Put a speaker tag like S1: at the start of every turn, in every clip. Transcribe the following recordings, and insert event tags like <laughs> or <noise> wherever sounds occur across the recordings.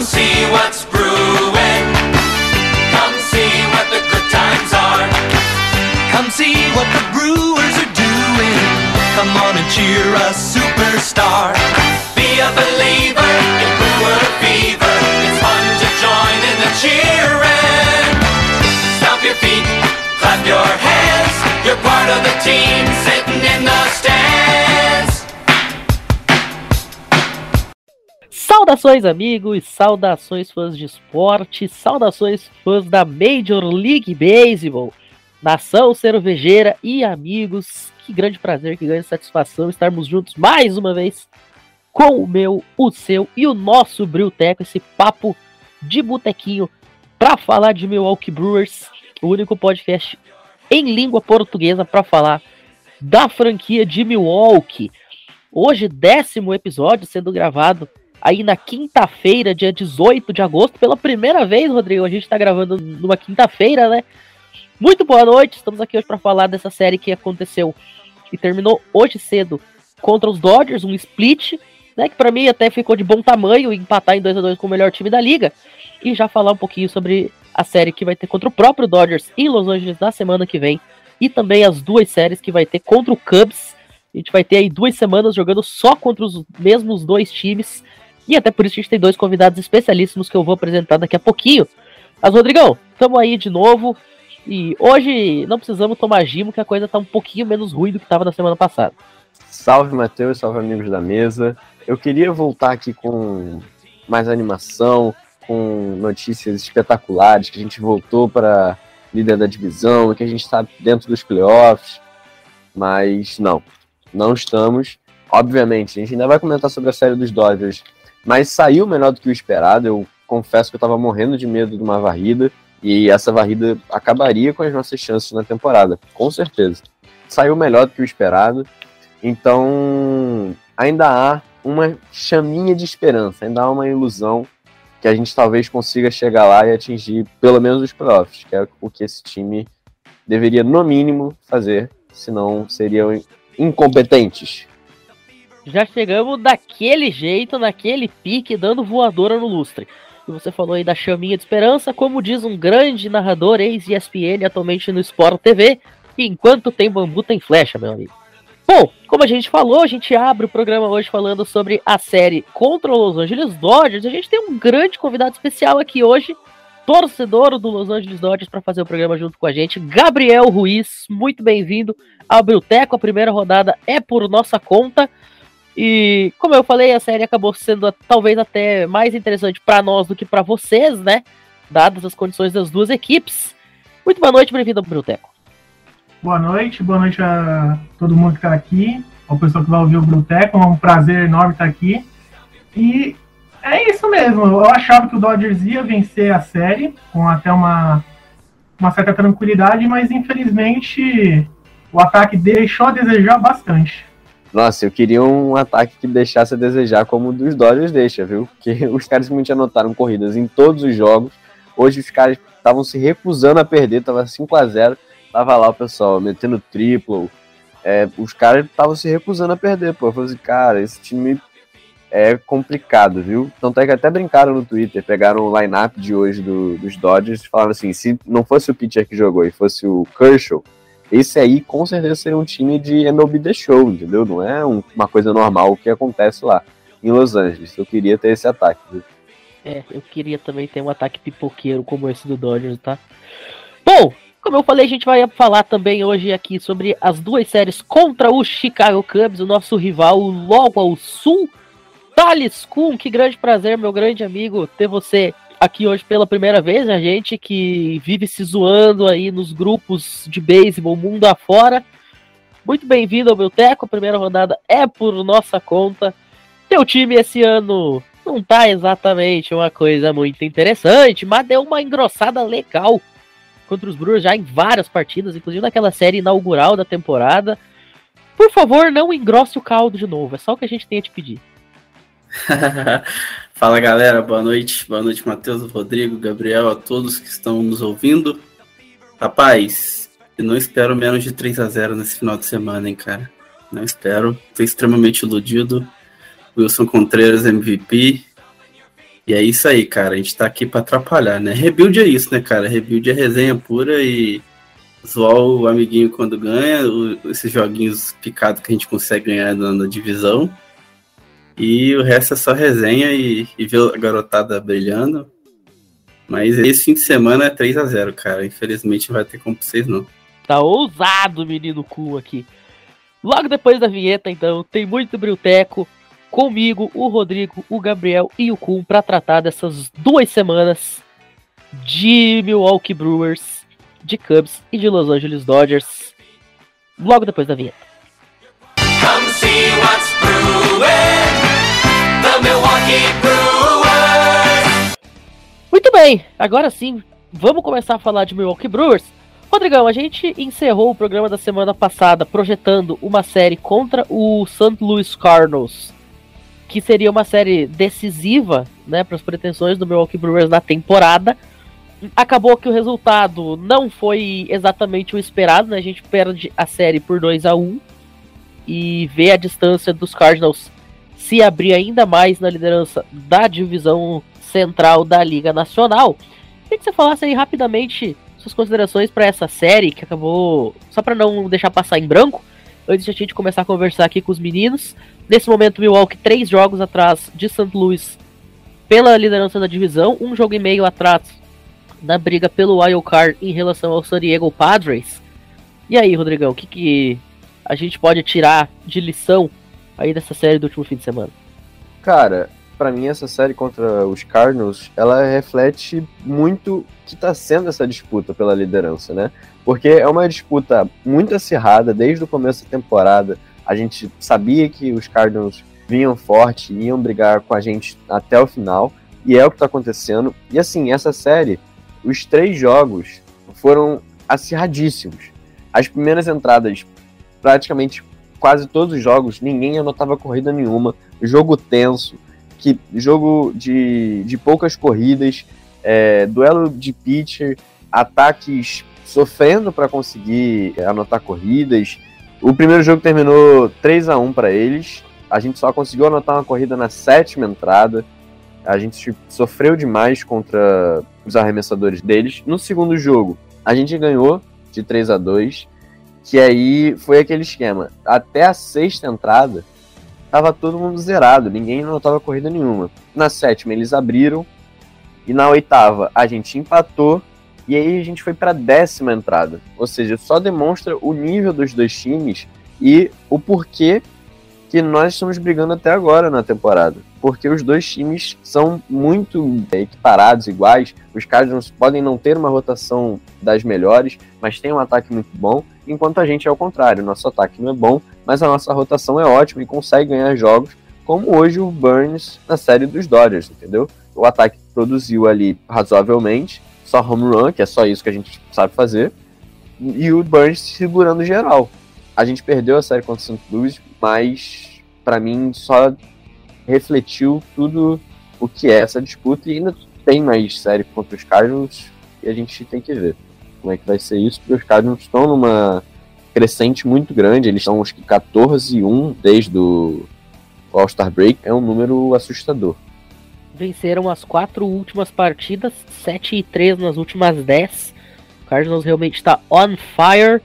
S1: Come see what's brewing. Come see what the good times are. Come see what the brewers are doing. Come on and cheer a superstar. Be a believer in brewer fever. It's fun to join in the cheering. Stomp your feet, clap your hands. You're part of the team sitting
S2: Saudações, amigos, saudações, fãs de esporte, saudações, fãs da Major League Baseball, nação cervejeira e amigos. Que grande prazer, que grande satisfação estarmos juntos mais uma vez com o meu, o seu e o nosso Brilteco, esse papo de botequinho para falar de Milwaukee Brewers, o único podcast em língua portuguesa para falar da franquia de Milwaukee. Hoje, décimo episódio sendo gravado aí na quinta-feira, dia 18 de agosto, pela primeira vez, Rodrigo. A gente tá gravando numa quinta-feira, né? Muito boa noite, estamos aqui hoje para falar dessa série que aconteceu e terminou hoje cedo contra os Dodgers, um split, né? Que para mim até ficou de bom tamanho empatar em 2 a 2 com o melhor time da liga. E já falar um pouquinho sobre a série que vai ter contra o próprio Dodgers em Los Angeles na semana que vem. E também as duas séries que vai ter contra o Cubs. A gente vai ter aí duas semanas jogando só contra os mesmos dois times. E até por isso a gente tem dois convidados especialíssimos que eu vou apresentar daqui a pouquinho. Mas, Rodrigão, estamos aí de novo. E hoje não precisamos tomar gimo, que a coisa tá um pouquinho menos ruim do que estava na semana passada.
S3: Salve Matheus, salve amigos da mesa. Eu queria voltar aqui com mais animação, com notícias espetaculares, que a gente voltou para líder da divisão, que a gente está dentro dos playoffs, mas não, não estamos. Obviamente, a gente ainda vai comentar sobre a série dos Dodgers, mas saiu melhor do que o esperado. Eu confesso que eu estava morrendo de medo de uma varrida, e essa varrida acabaria com as nossas chances na temporada, com certeza. Saiu melhor do que o esperado, então ainda há uma chaminha de esperança, ainda há uma ilusão que a gente talvez consiga chegar lá e atingir pelo menos os playoffs, que é o que esse time deveria, no mínimo, fazer, senão seriam incompetentes.
S2: Já chegamos daquele jeito, naquele pique, dando voadora no lustre. E você falou aí da chaminha de esperança, como diz um grande narrador ex-ESPN atualmente no Sport TV, enquanto tem bambu tem flecha, meu amigo. Bom, como a gente falou, a gente abre o programa hoje falando sobre a série contra o Los Angeles Dodgers. A gente tem um grande convidado especial aqui hoje, torcedor do Los Angeles Dodgers, para fazer o programa junto com a gente, Gabriel Ruiz. Muito bem-vindo ao Brilteco. A primeira rodada é por nossa conta. E, como eu falei, a série acabou sendo talvez até mais interessante para nós do que para vocês, né? Dadas as condições das duas equipes. Muito boa noite, bem-vindo ao Brilteco.
S4: Boa noite, boa noite a todo mundo que está aqui, ao pessoal que vai ouvir o Bruteco, é um prazer enorme estar aqui. E é isso mesmo, eu achava que o Dodgers ia vencer a série, com até uma, uma certa tranquilidade, mas infelizmente o ataque deixou a desejar bastante.
S3: Nossa, eu queria um ataque que deixasse a desejar como o dos Dodgers deixa, viu? Porque <laughs> os caras simplesmente anotaram corridas em todos os jogos. Hoje os caras estavam se recusando a perder, tava 5 a 0 Tava lá o pessoal metendo triplo. É, os caras estavam se recusando a perder, pô. Eu falei assim, cara, esse time é complicado, viu? Tanto é que até brincaram no Twitter, pegaram o line-up de hoje do, dos Dodgers e falaram assim: se não fosse o pitcher que jogou e fosse o Kershaw, esse aí com certeza seria um time de MLB The Show, entendeu? Não é um, uma coisa normal o que acontece lá em Los Angeles. Eu queria ter esse ataque, viu?
S2: É, eu queria também ter um ataque pipoqueiro como esse do Dodgers, tá? Bom, como eu falei, a gente vai falar também hoje aqui sobre as duas séries contra o Chicago Cubs, o nosso rival logo ao sul. Thales Kuhn, que grande prazer, meu grande amigo, ter você aqui hoje pela primeira vez. A gente que vive se zoando aí nos grupos de beisebol mundo afora. Muito bem-vindo ao meu teco. A primeira rodada é por nossa conta. Teu time esse ano não tá exatamente uma coisa muito interessante, mas deu uma engrossada legal contra os Brewers já em várias partidas, inclusive naquela série inaugural da temporada. Por favor, não engrosse o caldo de novo, é só o que a gente tem a te pedir. <laughs>
S5: Fala galera, boa noite, boa noite Matheus, Rodrigo, Gabriel, a todos que estão nos ouvindo. Rapaz, eu não espero menos de 3 a 0 nesse final de semana, hein, cara. Não espero, tô extremamente iludido. Wilson Contreras MVP. E é isso aí, cara. A gente tá aqui pra atrapalhar, né? Rebuild é isso, né, cara? Rebuild é resenha pura e zoar o amiguinho quando ganha, esses joguinhos picados que a gente consegue ganhar na, divisão. E o resto é só resenha e, e ver a garotada brilhando. Mas esse fim de semana é 3 a 0 cara. Infelizmente não vai ter como pra vocês, não.
S2: Tá ousado, menino cu aqui. Logo depois da vinheta, então, tem muito brilteco comigo, o Rodrigo, o Gabriel e o Kuhn para tratar dessas duas semanas de Milwaukee Brewers, de Cubs e de Los Angeles Dodgers. Logo depois da vinheta. Come see what's brewing. Muito bem, agora sim, vamos começar a falar de Milwaukee Brewers. Rodrigão, a gente encerrou o programa da semana passada projetando uma série contra o St. Louis Cardinals que seria uma série decisiva, né, para as pretensões do Milwaukee Brewers na temporada. Acabou que o resultado não foi exatamente o esperado, né? A gente perde a série por 2 a 1 e vê a distância dos Cardinals se abrir ainda mais na liderança da divisão central da Liga Nacional. Queria que você falasse aí rapidamente suas considerações para essa série que acabou, só para não deixar passar em branco, antes de a gente começar a conversar aqui com os meninos. Nesse momento, Milwaukee três jogos atrás de St. Louis pela liderança da divisão, um jogo e meio atrás na briga pelo wild card em relação ao San Diego Padres. E aí, Rodrigão, o que, que a gente pode tirar de lição aí dessa série do último fim de semana?
S3: Cara, para mim essa série contra os Cardinals, ela reflete muito o que está sendo essa disputa pela liderança, né? Porque é uma disputa muito acirrada desde o começo da temporada. A gente sabia que os Cardinals vinham forte, iam brigar com a gente até o final, e é o que está acontecendo. E assim, essa série, os três jogos foram acirradíssimos. As primeiras entradas, praticamente quase todos os jogos, ninguém anotava corrida nenhuma, jogo tenso, que jogo de, de poucas corridas, é, duelo de pitcher, ataques sofrendo para conseguir anotar corridas, o primeiro jogo terminou 3 a 1 para eles. A gente só conseguiu anotar uma corrida na sétima entrada. A gente sofreu demais contra os arremessadores deles. No segundo jogo, a gente ganhou de 3 a 2 que aí foi aquele esquema. Até a sexta entrada, tava todo mundo zerado, ninguém anotava corrida nenhuma. Na sétima, eles abriram. E na oitava, a gente empatou e aí a gente foi para a décima entrada. Ou seja, só demonstra o nível dos dois times e o porquê que nós estamos brigando até agora na temporada. Porque os dois times são muito equiparados, iguais. Os Cardinals podem não ter uma rotação das melhores, mas tem um ataque muito bom, enquanto a gente é o contrário. Nosso ataque não é bom, mas a nossa rotação é ótima e consegue ganhar jogos, como hoje o Burns na série dos Dodgers, entendeu? O ataque produziu ali razoavelmente, só home run, que é só isso que a gente sabe fazer, e o Burns segurando geral. A gente perdeu a série contra o St. Louis, mas para mim só refletiu tudo o que é essa disputa e ainda tem mais série contra os Cardinals e a gente tem que ver como é que vai ser isso, porque os Cardinals estão numa crescente muito grande, eles estão acho que 14 e 1 desde o All-Star Break, é um número assustador
S2: venceram as quatro últimas partidas, 7 e 3 nas últimas 10. O Cardinals realmente está on fire.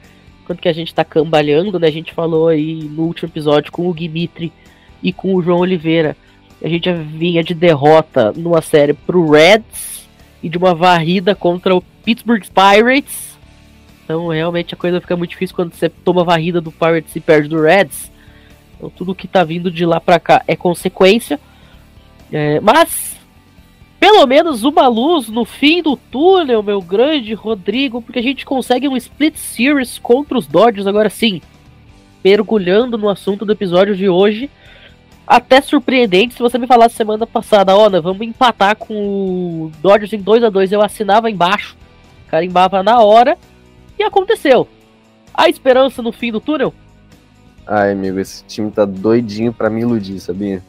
S2: Quanto que a gente está cambalhando, né? A gente falou aí no último episódio com o Dimitri e com o João Oliveira. A gente vinha de derrota numa série pro Reds e de uma varrida contra o Pittsburgh Pirates. Então realmente a coisa fica muito difícil quando você toma varrida do Pirates e perde do Reds. Então tudo que tá vindo de lá para cá é consequência. É, mas, pelo menos uma luz no fim do túnel, meu grande Rodrigo, porque a gente consegue um split series contra os Dodgers agora sim. Mergulhando no assunto do episódio de hoje. Até surpreendente se você me falasse semana passada, ó, vamos empatar com o Dodgers em 2 a 2 Eu assinava embaixo, carimbava na hora, e aconteceu. A esperança no fim do túnel?
S3: Ai, amigo, esse time tá doidinho para me iludir, sabia?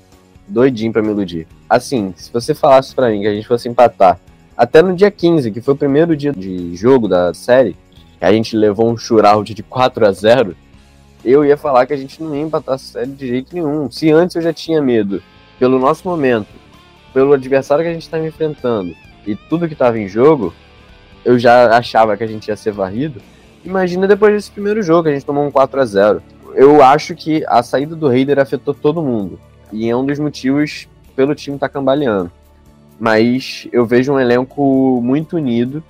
S3: doidinho para me iludir. Assim, se você falasse para mim que a gente fosse empatar até no dia 15, que foi o primeiro dia de jogo da série, a gente levou um shootout de 4 a 0 eu ia falar que a gente não ia empatar a série de jeito nenhum. Se antes eu já tinha medo pelo nosso momento pelo adversário que a gente estava enfrentando e tudo que estava em jogo, eu já achava que a gente ia ser varrido. Imagina depois desse primeiro jogo, a gente tomou um 4 a 0 Eu acho que a saída do Raider afetou todo mundo. E é um dos motivos pelo time estar tá cambaleando. Mas eu vejo um elenco muito unido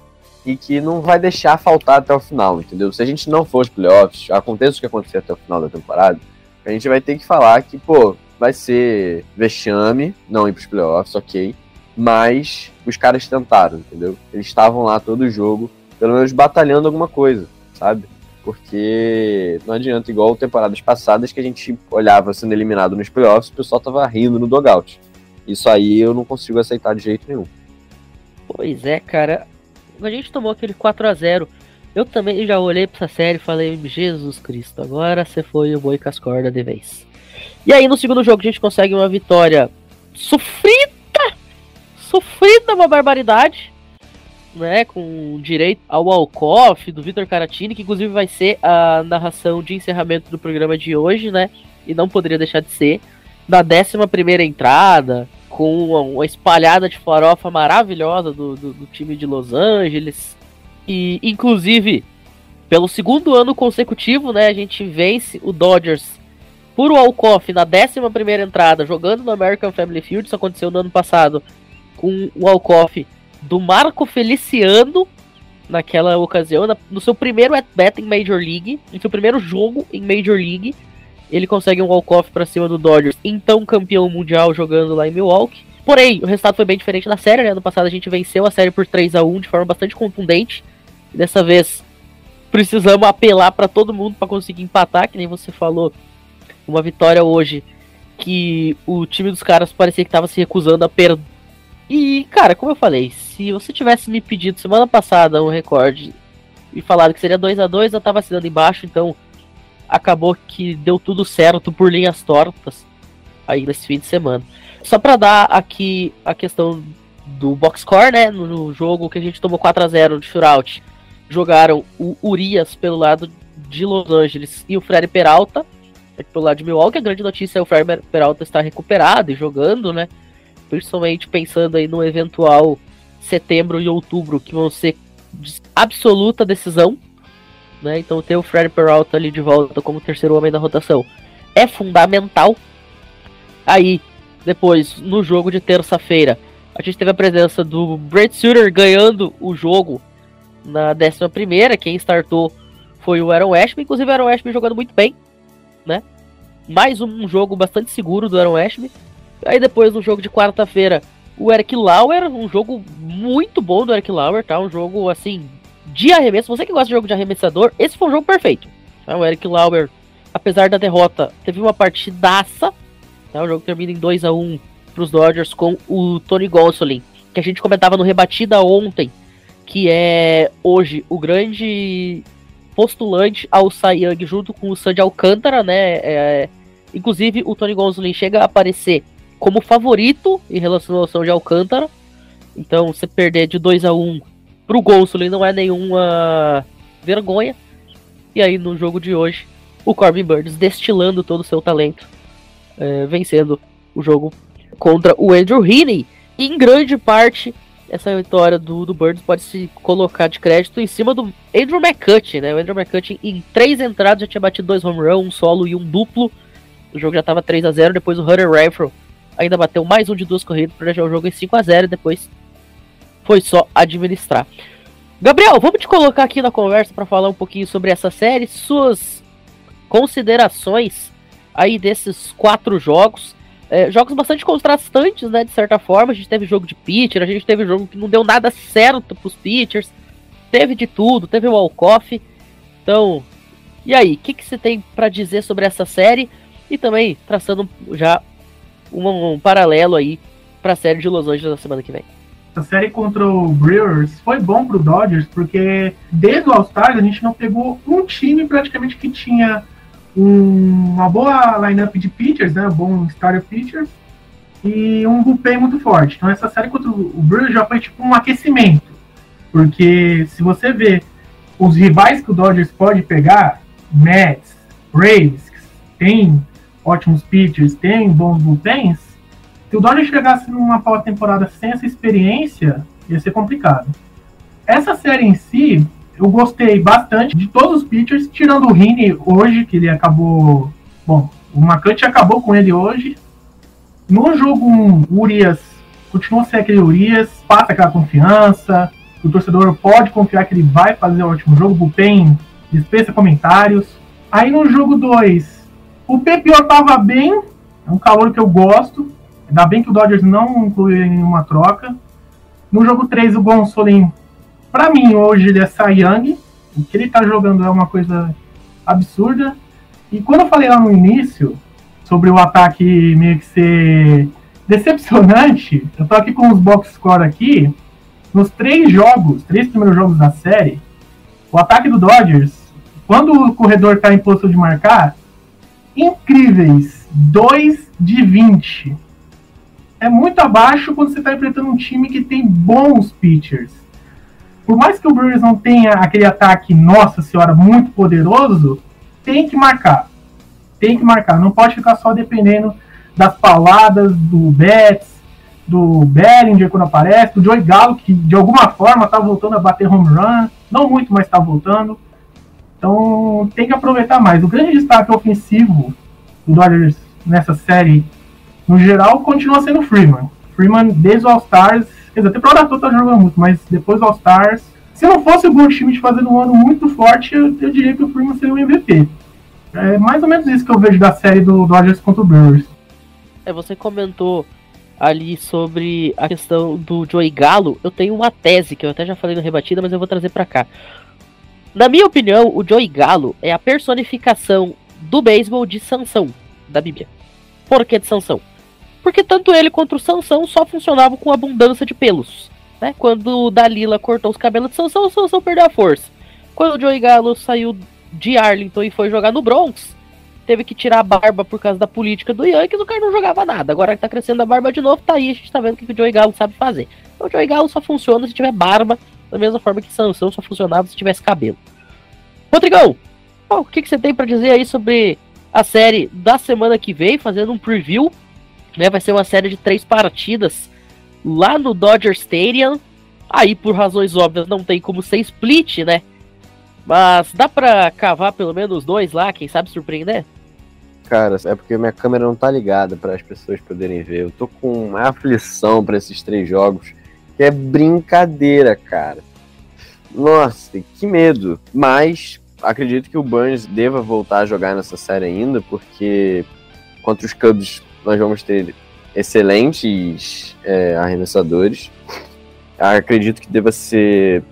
S3: e que não vai deixar faltar até o final, entendeu? Se a gente não for os playoffs, aconteça o que acontecer até o final da temporada, a gente vai ter que falar que, pô, vai ser vexame, não ir pros playoffs, ok. Mas os caras tentaram, entendeu? Eles estavam lá todo jogo, pelo menos batalhando alguma coisa, sabe? Porque não adianta, igual temporadas passadas, que a gente olhava sendo eliminado nos playoffs, o pessoal tava rindo no dogout. Isso aí eu não consigo aceitar de jeito nenhum.
S2: Pois é, cara. A gente tomou aquele 4 a 0 Eu também já olhei pra essa série e falei, Jesus Cristo, agora você foi o boi cascorda de vez. E aí no segundo jogo a gente consegue uma vitória sofrida, sofrida uma barbaridade, né, com direito ao walk-off do Vitor Caratini, que inclusive vai ser a narração de encerramento do programa de hoje, né, e não poderia deixar de ser, da 11 primeira entrada, com uma espalhada de farofa maravilhosa do, do, do time de Los Angeles, e inclusive pelo segundo ano consecutivo, né, a gente vence o Dodgers por Walkoff na 11 entrada, jogando no American Family Field. Isso aconteceu no ano passado com o Walkoff do Marco Feliciano naquela ocasião, no seu primeiro at-bat em Major League, em seu primeiro jogo em Major League, ele consegue um walk-off para cima do Dodgers, então campeão mundial jogando lá em Milwaukee. Porém, o resultado foi bem diferente na série, né? No passado a gente venceu a série por 3 a 1 de forma bastante contundente. Dessa vez precisamos apelar para todo mundo para conseguir empatar, que nem você falou uma vitória hoje que o time dos caras parecia que estava se recusando a perder. E, cara, como eu falei, se você tivesse me pedido semana passada um recorde e falado que seria 2 a 2 eu tava assinando embaixo, então acabou que deu tudo certo por linhas tortas aí nesse fim de semana. Só para dar aqui a questão do box score, né, no jogo que a gente tomou 4 a 0 de shootout, jogaram o Urias pelo lado de Los Angeles e o Freddy Peralta pelo lado de Milwaukee, a grande notícia é o Ferber Peralta estar recuperado e jogando, né? Principalmente pensando aí no eventual setembro e outubro, que vão ser de absoluta decisão, né? Então ter o Fred Peralta ali de volta como terceiro homem da rotação é fundamental. Aí, depois, no jogo de terça-feira, a gente teve a presença do Brett Suter ganhando o jogo na 11 primeira, quem startou foi o Aaron Ashby, inclusive o Aaron Ashby jogando muito bem, né? Mais um jogo bastante seguro do Aaron Ashby. Aí depois no jogo de quarta-feira, o Eric Lauer, um jogo muito bom do Eric Lauer, tá? Um jogo assim de arremesso. Você que gosta de jogo de arremessador, esse foi um jogo perfeito. Tá? O Eric Lauer, apesar da derrota, teve uma partidaça. Tá? O jogo termina em 2 a 1 para os Dodgers com o Tony Gonsolin, que a gente comentava no rebatida ontem, que é hoje o grande postulante ao Cy Young junto com o Sandy Alcântara, né? É, inclusive o Tony Gonsolin chega a aparecer como favorito em relação ao Sandy Alcântara. Então, você perder de 2 a 1 um pro Gonsolin não é nenhuma vergonha. E aí no jogo de hoje, o Corbin Burns destilando todo o seu talento, é, vencendo o jogo contra o Andrew Heaney. Em grande parte essa vitória do, do Burns pode se colocar de crédito em cima do Andrew McCutcheon, né? O Andrew McCutcheon em três entradas já tinha batido dois home runs, um solo e um duplo. O jogo já estava 3 a 0 depois o Hunter Renfro ainda bateu mais um de duas corridas para deixar o jogo em 5 a 0 e depois foi só administrar. Gabriel, vamos te colocar aqui na conversa para falar um pouquinho sobre essa série, suas considerações aí desses quatro jogos. É, jogos bastante contrastantes, né? De certa forma. A gente teve jogo de pitcher, a gente teve jogo que não deu nada certo pros pitchers. Teve de tudo, teve o walk-off. Então, e aí, o que, que você tem para dizer sobre essa série? E também traçando já um, um paralelo aí para a série de Los Angeles na semana que vem.
S4: A série contra o Brewers foi bom pro Dodgers, porque desde o All-Star a gente não pegou um time praticamente que tinha um, uma boa lineup de pitchers, né? Um bom starter pitchers e um bullpen muito forte. Então essa série contra o Brewers já foi tipo um aquecimento, porque se você vê os rivais que o Dodgers pode pegar, Mets, Braves, tem ótimos pitchers, tem bons bullpens, Se o Dodgers chegasse numa pós-temporada sem essa experiência, ia ser complicado. Essa série em si, eu gostei bastante de todos os pitchers, tirando o Rini hoje, que ele acabou. Bom, o Macante acabou com ele hoje. No jogo 1, o Urias continua ser aquele Urias, passa aquela confiança, o torcedor pode confiar que ele vai fazer o último jogo, o Bullpen dispensa comentários. Aí no jogo 2, o PPO tava bem, é um calor que eu gosto, ainda bem que o Dodgers não incluiu nenhuma troca. No jogo 3, o Gonsolin, para mim, hoje ele é Young, o que ele tá jogando é uma coisa absurda. E quando eu falei lá no início sobre o ataque meio que ser decepcionante, eu tô aqui com os box score aqui, nos três jogos, três primeiros jogos da série, o ataque do Dodgers, quando o corredor está em posição de marcar, incríveis, 2 de 20. É muito abaixo quando você está enfrentando um time que tem bons pitchers. Por mais que o Brewers não tenha aquele ataque, nossa senhora, muito poderoso, tem que marcar. Tem que marcar. Não pode ficar só dependendo das pauladas do Betts, do Bellinger quando aparece, do Joey Gallo, que de alguma forma tá voltando a bater home run, não muito, mas tá voltando. Então tem que aproveitar mais. O grande destaque ofensivo do Dodgers nessa série, no geral, continua sendo Freeman. Freeman, desde o All-Stars, quer dizer, a temporada toda tá jogando muito, mas depois do All-Stars, se não fosse o Goldschmidt fazendo um ano muito forte, eu, eu, diria que o Freeman seria o MVP. É mais ou menos isso que eu vejo da série do Dodgers contra o Brewers.
S2: É, você comentou ali sobre a questão do Joey Galo, eu tenho uma tese que eu até já falei no Rebatida, mas eu vou trazer para cá. Na minha opinião, o Joey Galo é a personificação do beisebol de Sansão, da Bíblia. Por que de Sansão? Porque tanto ele quanto o Sansão só funcionavam com abundância de pelos. Né? Quando Dalila cortou os cabelos de Sansão, o Sansão perdeu a força. Quando o Joey Galo saiu de Arlington e foi jogar no Bronx, teve que tirar a barba por causa da política do Yankees, o cara não jogava nada. Agora que tá crescendo a barba de novo, tá aí, a gente tá vendo o que, o Joey Galo sabe fazer. Então, o Joey Galo só funciona se tiver barba, da mesma forma que Sansão só funcionava se tivesse cabelo. Rodrigão, o que, que você tem para dizer aí sobre a série da semana que vem, fazendo um preview, né? Vai ser uma série de três partidas lá no Dodger Stadium. Aí, por razões óbvias, não tem como ser split, né? Mas dá pra cavar pelo menos dois lá, quem sabe surpreender?
S3: Cara, é porque minha câmera não tá ligada para as pessoas poderem ver. Eu tô com uma aflição para esses três jogos, que é brincadeira, cara. Nossa, que medo. Mas acredito que o Burns deva voltar a jogar nessa série ainda, porque contra os Cubs nós vamos ter excelentes é, arremessadores. Acredito que deva ser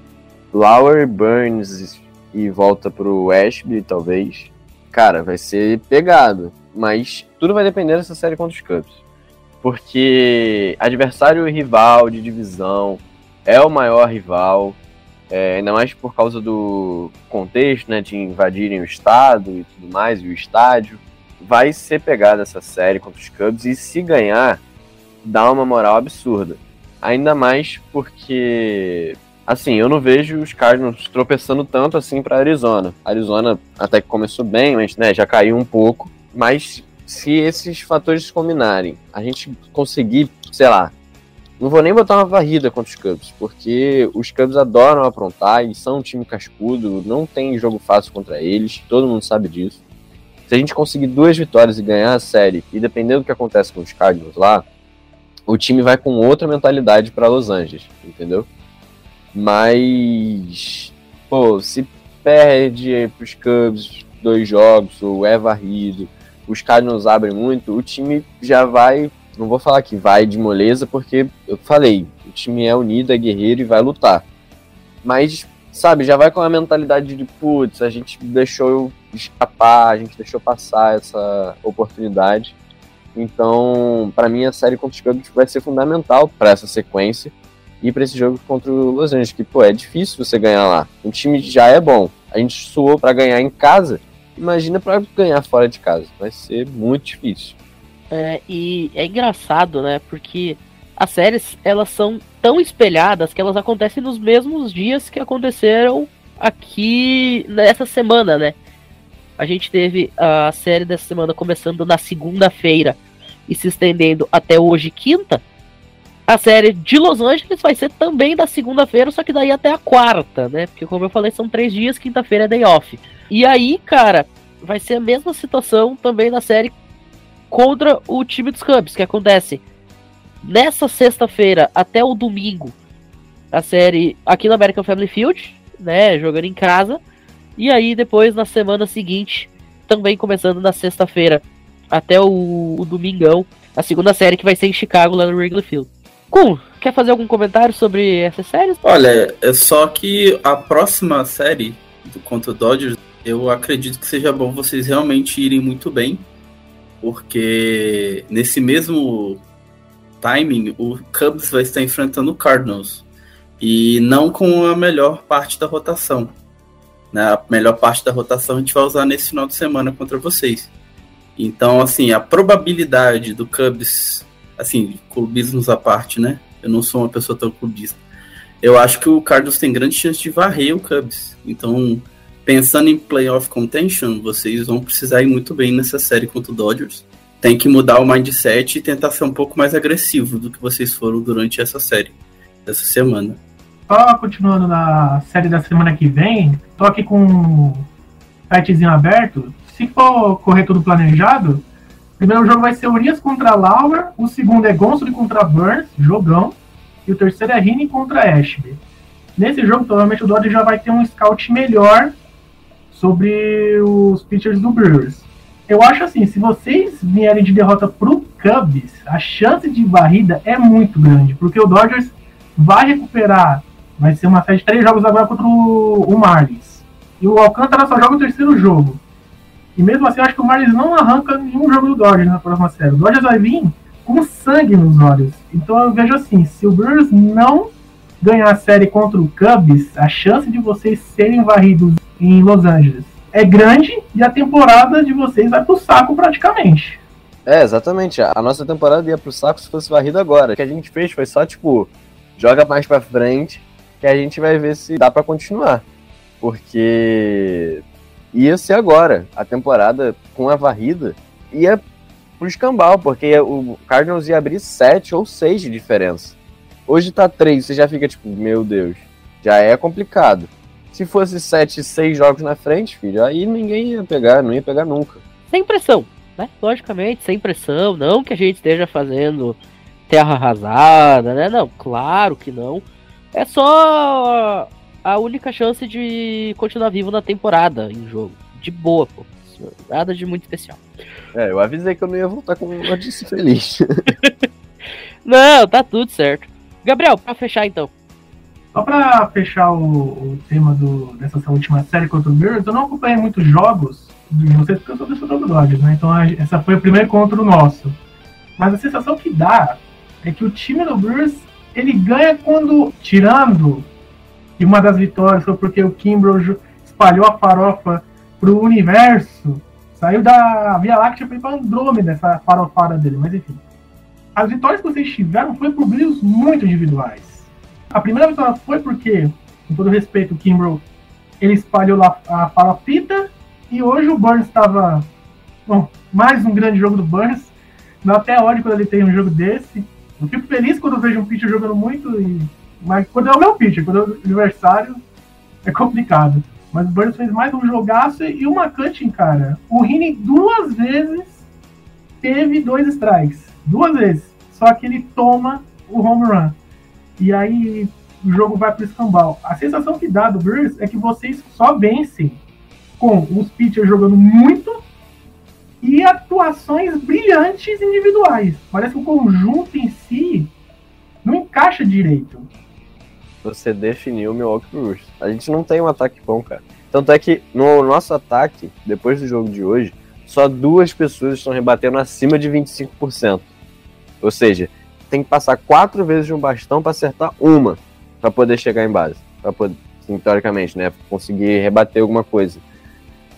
S3: Lauer, Burns e volta pro Ashby, talvez cara, vai ser pegado. Mas tudo vai depender dessa série contra os Cubs. Porque adversário rival de divisão é o maior rival, é, ainda mais por causa do contexto, né, de invadirem o estado e tudo mais, e o estádio. Vai ser pegada essa série contra os Cubs e se ganhar, dá uma moral absurda. Ainda mais porque Assim, eu não vejo os Cardinals tropeçando tanto assim para Arizona. Arizona até que começou bem, mas né, já caiu um pouco. Mas se esses fatores se combinarem, a gente conseguir, sei lá, não vou nem botar uma varrida contra os Cubs, porque os Cubs adoram aprontar e são um time cascudo, não tem jogo fácil contra eles, todo mundo sabe disso. Se a gente conseguir duas vitórias e ganhar a série, e dependendo do que acontece com os Cardinals lá, o time vai com outra mentalidade para Los Angeles, entendeu? Mas, pô, se perde pros Cubs dois jogos, ou é varrido, os Cardinals abrem muito, o time já vai, não vou falar que vai de moleza, porque eu falei, o time é unido, é guerreiro e vai lutar. Mas, sabe, já vai com a mentalidade de, putz, a gente deixou escapar, a gente deixou passar essa oportunidade. Então, para mim, a série contra os Cubs vai ser fundamental para essa sequência ir para esse jogo contra o Los Angeles, que, pô, é difícil você ganhar lá. O time já é bom. A gente suou para ganhar em casa. Imagina para ganhar fora de casa. Vai ser muito difícil.
S2: É, e é engraçado, né? Porque as séries, elas são tão espelhadas que elas acontecem nos mesmos dias que aconteceram aqui nessa semana, né? A gente teve a série dessa semana começando na segunda-feira e se estendendo até hoje, quinta, a série de Los Angeles vai ser também da segunda-feira, só que daí até a quarta, né? Porque, como eu falei, são três dias, quinta-feira é day off. E aí, cara, vai ser a mesma situação também na série contra o time dos Cubs, que acontece nessa sexta-feira até o domingo. A série aqui no American Family Field, né? Jogando em casa. E aí, depois, na semana seguinte, também começando na sexta-feira até o, o domingão, a segunda série que vai ser em Chicago, lá no Wrigley Field. Kun, quer fazer algum comentário sobre essas séries?
S5: Olha, é só que a próxima série do contra Dodgers, eu acredito que seja bom vocês realmente irem muito bem, porque nesse mesmo timing o Cubs vai estar enfrentando o Cardinals e não com a melhor parte da rotação. Né? A melhor parte da rotação a gente vai usar nesse final de semana contra vocês. Então, assim, a probabilidade do Cubs assim, clubismos à parte, né? Eu não sou uma pessoa tão clubista. Eu acho que o Cardinals tem grande chance de varrer o Cubs. Então, pensando em playoff contention, vocês vão precisar ir muito bem nessa série contra o Dodgers. Tem que mudar o mindset e tentar ser um pouco mais agressivo do que vocês foram durante essa série, essa semana.
S4: Só continuando na série da semana que vem, tô aqui com o sitezinho aberto. Se for correr tudo planejado, o primeiro jogo vai ser Urias contra Lauer, o segundo é Gonsolin contra Burns, jogão, e o terceiro é Rini contra Ashby. Nesse jogo, provavelmente o Dodge já vai ter um scout melhor sobre os pitchers do Brewers. Eu acho assim, se vocês vierem de derrota pro Cubs, a chance de varrida é muito grande, porque o Dodgers vai recuperar, vai ser uma série de três jogos agora contra o Marlins. E o Alcântara só joga o terceiro jogo. E mesmo assim, eu acho que o Marlins não arranca nenhum jogo do Dodgers na próxima série. O Dodgers vai vir com sangue nos olhos. Então eu vejo assim, se o Brewers não ganhar a série contra o Cubs, a chance de vocês serem varridos em Los Angeles é grande e a temporada de vocês vai pro saco praticamente.
S3: É, exatamente. A nossa temporada ia pro saco se fosse varrida agora. O que a gente fez foi só, tipo, joga mais pra frente que a gente vai ver se dá para continuar. Porque ia ser agora. A temporada com a varrida ia pro escambau, porque o Cardinals ia abrir 7 ou 6 de diferença. Hoje tá 3, você já fica tipo, meu Deus, já é complicado. Se fosse 7, 6 jogos na frente, filho, aí ninguém ia pegar, não ia pegar nunca.
S2: Sem pressão, né? Logicamente, sem pressão. Não que a gente esteja fazendo terra arrasada, né? Não, claro que não. É só a única chance de continuar vivo na temporada em jogo. De boa, pô. Nada de muito especial.
S3: É, eu avisei que eu não ia voltar com uma disse feliz. <laughs>
S2: não, tá tudo certo. Gabriel, pra fechar então.
S4: Só pra fechar o, o tema do, dessa última série contra o Bears, eu não acompanhei muitos jogos de vocês porque eu sou do do Dodgers, né? Então a, essa foi o primeiro contra o nosso. Mas a sensação que dá é que o time do Bears ele ganha quando, tirando e uma das vitórias foi porque o Kimbrough espalhou a farofa pro universo. Saiu da Via Láctea para Andrômeda, essa farofada dele, mas enfim. As vitórias que vocês tiveram foi por brilhos muito individuais. A primeira vitória foi porque, com todo respeito, o Kimbrough ele espalhou lá a farofita e hoje o Burns estava. Bom, mais um grande jogo do Burns. Dá até ódio quando ele tem um jogo desse. Eu fico feliz quando eu vejo um pitcher jogando muito e mas quando é o meu pitcher, quando é o adversário, é complicado. Mas o Burns fez mais um jogaço e uma cutting, cara. O Rini duas vezes teve dois strikes. Duas vezes. Só que ele toma o home run. E aí o jogo vai pro escambau. A sensação que dá do Brewers é que vocês só vencem com os pitchers jogando muito e atuações brilhantes individuais. Parece que o conjunto em encaixa direito
S3: você definiu o Milwaukee Brewers. A gente não tem um ataque bom, cara. Tanto é que no nosso ataque, depois do jogo de hoje, só duas pessoas estão rebatendo acima de 25%. Ou seja, tem que passar quatro vezes de um bastão para acertar uma para poder chegar em base. Para poder, assim, teoricamente, né? Conseguir rebater alguma coisa.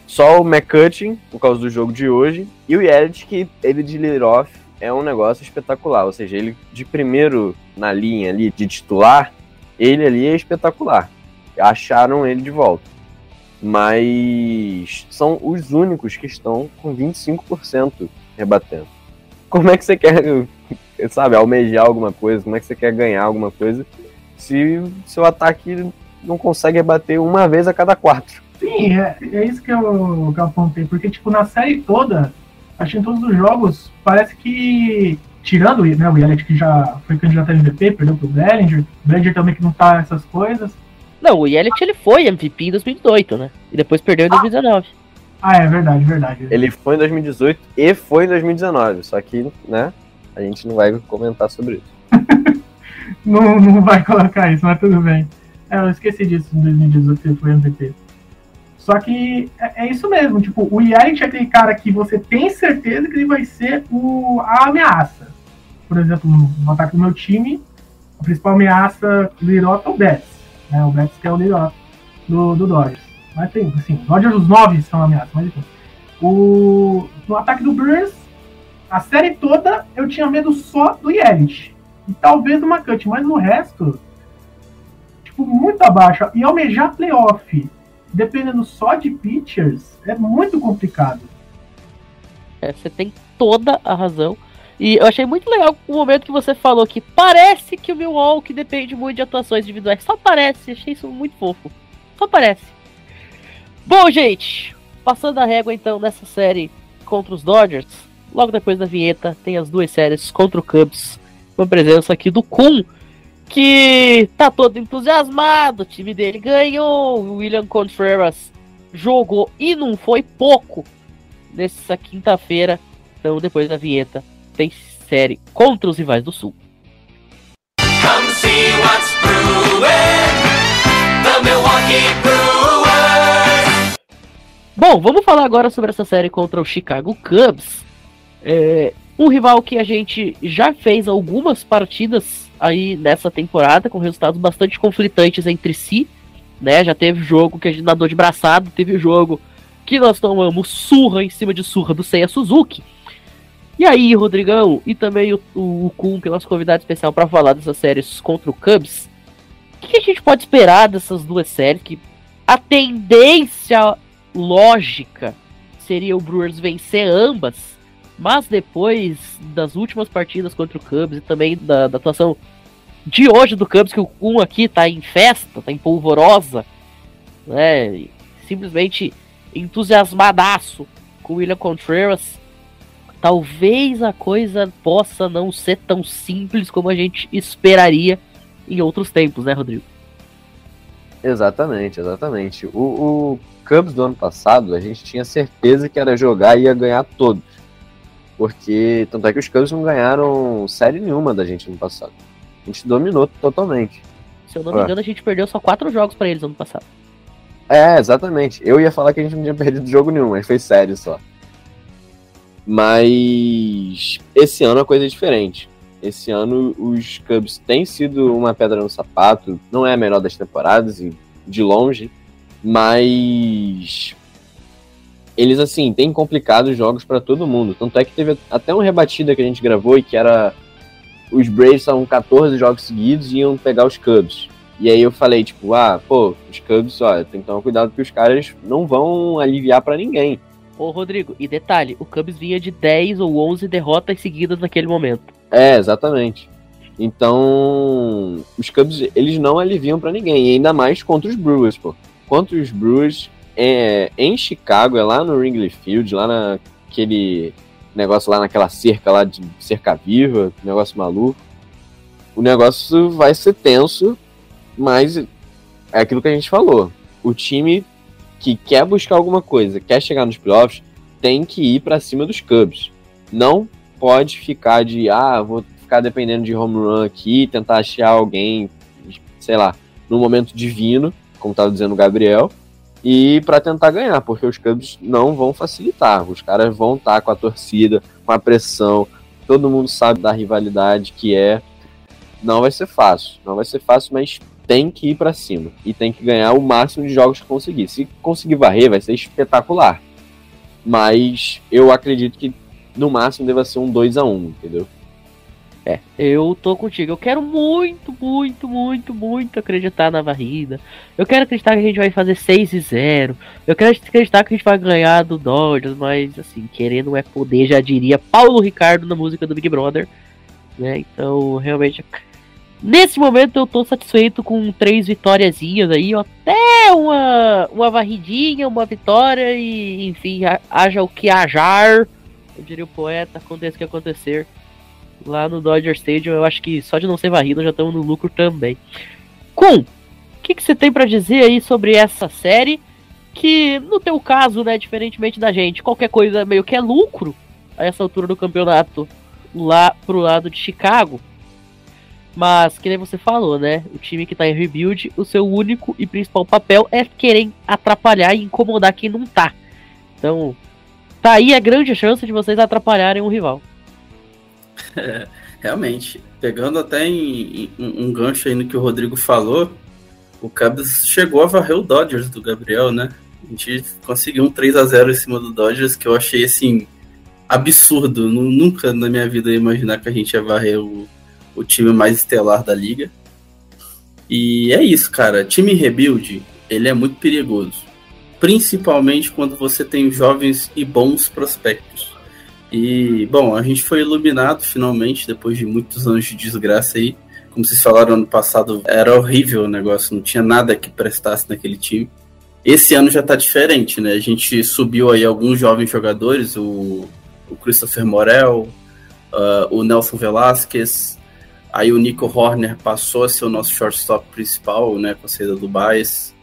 S3: Só o McCutcheon, por causa do jogo de hoje, e o Yelich, que ele de lead-off é um negócio espetacular. Ou seja, ele de primeiro na linha ali de titular, ele ali é espetacular. Acharam ele de volta. Mas são os únicos que estão com 25% rebatendo. como é que você quer, <laughs> sabe, almejar alguma coisa? Como é que você quer ganhar alguma coisa se seu ataque não consegue bater uma vez a cada quatro?
S4: Sim, é, é isso que eu, que eu apontei. Porque, tipo, na série toda, acho que em todos os jogos, parece que. Tirando né, o Yelich, que já foi candidato a MVP, perdeu pro Bellinger. O Bellinger também que não tá essas coisas.
S2: Não, o Yelich ele foi MVP em 2018, né? E depois perdeu em 2019.
S4: Ah, é verdade, verdade.
S3: Ele foi em 2018 e foi em 2019, só que, né, a gente não vai comentar sobre isso. <laughs>
S4: não, não vai colocar isso, mas tudo bem. É, eu esqueci disso em 2018 que ele foi MVP. Só que é, é, isso mesmo, tipo, o Yelich é aquele cara que você tem certeza que ele vai ser o, a ameaça. Por exemplo, no ataque do meu time, a principal ameaça do Lirota é o Betts. Né? O Betts que é o Lirota do, do Dodgers. Mas tem, assim, Dodgers os nove são ameaças, mas enfim. O, no ataque do Brewers, a série toda eu tinha medo só do Yelich. E talvez do McCutcheon, mas o resto, tipo, muito abaixo. E almejar playoff, dependendo só de pitchers, é muito complicado.
S2: É, você tem toda a razão. E eu achei muito legal o momento que você falou que parece que o Milwaukee depende muito de atuações individuais. Só parece, achei isso muito fofo. Só parece. Bom, gente, passando a régua então nessa série contra os Dodgers, logo depois da vinheta tem as duas séries contra o Cubs, com a presença aqui do Kun, que tá todo entusiasmado, o time dele ganhou, o William Contreras jogou e não foi pouco nessa quinta-feira, então depois da vinheta tem série contra os rivais do Sul.
S1: Come see what's brewing. The Milwaukee Brewers.
S2: Bom, vamos falar agora sobre essa série contra o Chicago Cubs. É, um rival que a gente já fez algumas partidas aí nessa temporada, com resultados bastante conflitantes entre si. Né? Já teve jogo que a gente nadou de braçado, teve jogo que nós tomamos surra em cima de surra do Seiya Suzuki. E aí, Rodrigão, e também o, o, o Kun, que é nosso convidado especial para falar dessas séries contra o Cubs, o que, a gente pode esperar dessas duas séries? Que a tendência lógica seria o Brewers vencer ambas, mas depois das últimas partidas contra o Cubs e também da, da atuação de hoje do Cubs, que o Kun aqui tá em festa, tá em polvorosa, né? Simplesmente entusiasmadaço com o William Contreras talvez a coisa possa não ser tão simples como a gente esperaria em outros tempos, né, Rodrigo?
S3: Exatamente, exatamente. O, o Cubs do ano passado, a gente tinha certeza que era jogar e ia ganhar todos. Porque, tanto é que os Cubs não ganharam série nenhuma da gente no passado. A gente dominou totalmente.
S2: Se eu não me engano, a gente perdeu só quatro jogos para eles ano passado.
S3: É, exatamente. Eu ia falar que a gente não tinha perdido jogo nenhum, mas foi sério só. Mas esse ano a coisa é diferente. Esse ano os Cubs têm sido uma pedra no sapato. Não é a melhor das temporadas, de longe, mas eles assim têm complicado os jogos para todo mundo. Tanto é que teve até uma rebatida que a gente gravou e que era os Braves estavam 14 jogos seguidos e iam pegar os Cubs. E aí eu falei, tipo, ah, pô, os Cubs, ó, tem que tomar cuidado que os caras não vão aliviar para ninguém.
S2: Ô, Rodrigo, e detalhe, o Cubs vinha de 10 ou 11 derrotas seguidas naquele momento.
S3: É, exatamente. Então, os Cubs, eles não aliviam para ninguém, ainda mais contra os Brewers, pô. Contra os Brewers, é, em Chicago, é lá no Wrigley Field, lá naquele negócio lá naquela cerca lá de cerca viva, negócio maluco. O negócio vai ser tenso, mas é aquilo que a gente falou. O time que quer buscar alguma coisa, quer chegar nos playoffs, tem que ir para cima dos Cubs. Não pode ficar de, ah, vou ficar dependendo de home run aqui, tentar achar alguém, sei lá, no momento divino, como estava dizendo o Gabriel, e para tentar ganhar, porque os Cubs não vão facilitar. Os caras vão estar tá com a torcida, com a pressão. Todo mundo sabe da rivalidade que é. Não vai ser fácil, não vai ser fácil, mas tem que ir para cima e tem que ganhar o máximo de jogos que conseguir. Se conseguir varrer, vai ser espetacular. Mas eu acredito que no máximo deva ser um 2 a 1 entendeu?
S2: É, eu tô contigo. Eu quero muito, muito, muito, muito acreditar na varrida. Eu quero acreditar que a gente vai fazer 6 e 0. Eu quero acreditar que a gente vai ganhar do Dodgers, mas assim, querendo é poder, já diria Paulo Ricardo na música do Big Brother. Né? Então, realmente. Nesse momento eu tô satisfeito com três vitóriazinhas aí, ó. até uma, uma varridinha, uma vitória e, enfim, haja o que hajar. Eu diria o poeta, aconteça o que acontecer lá no Dodger Stadium. Eu acho que só de não ser varrido já estamos no lucro também. Com, o que, que você tem para dizer aí sobre essa série? Que no teu caso, né, diferentemente da gente, qualquer coisa meio que é lucro a essa altura do campeonato lá pro lado de Chicago. Mas, que nem você falou, né? O time que tá em rebuild, o seu único e principal papel é querer atrapalhar e incomodar quem não tá. Então, tá aí a grande chance de vocês atrapalharem o rival.
S5: É, realmente. Pegando até em, em, um gancho aí no que o Rodrigo falou, o Cubs chegou a varrer o Dodgers do Gabriel, né? A gente conseguiu um 3 a 0 em cima do Dodgers que eu achei assim absurdo. Nunca na minha vida ia imaginar que a gente ia varrer o, o time mais estelar da liga. E é isso, cara. Time rebuild, ele é muito perigoso. Principalmente quando você tem jovens e bons prospectos. E, bom, a gente foi iluminado finalmente, depois de muitos anos de desgraça aí. Como vocês falaram ano passado, era horrível o negócio, não tinha nada que prestasse naquele time. Esse ano já tá diferente, né? A gente subiu aí alguns jovens jogadores, o, o Christopher Morel, uh, o Nelson Velasquez, aí o Nico Horner passou a ser o nosso shortstop principal, né, com a saída do Baez.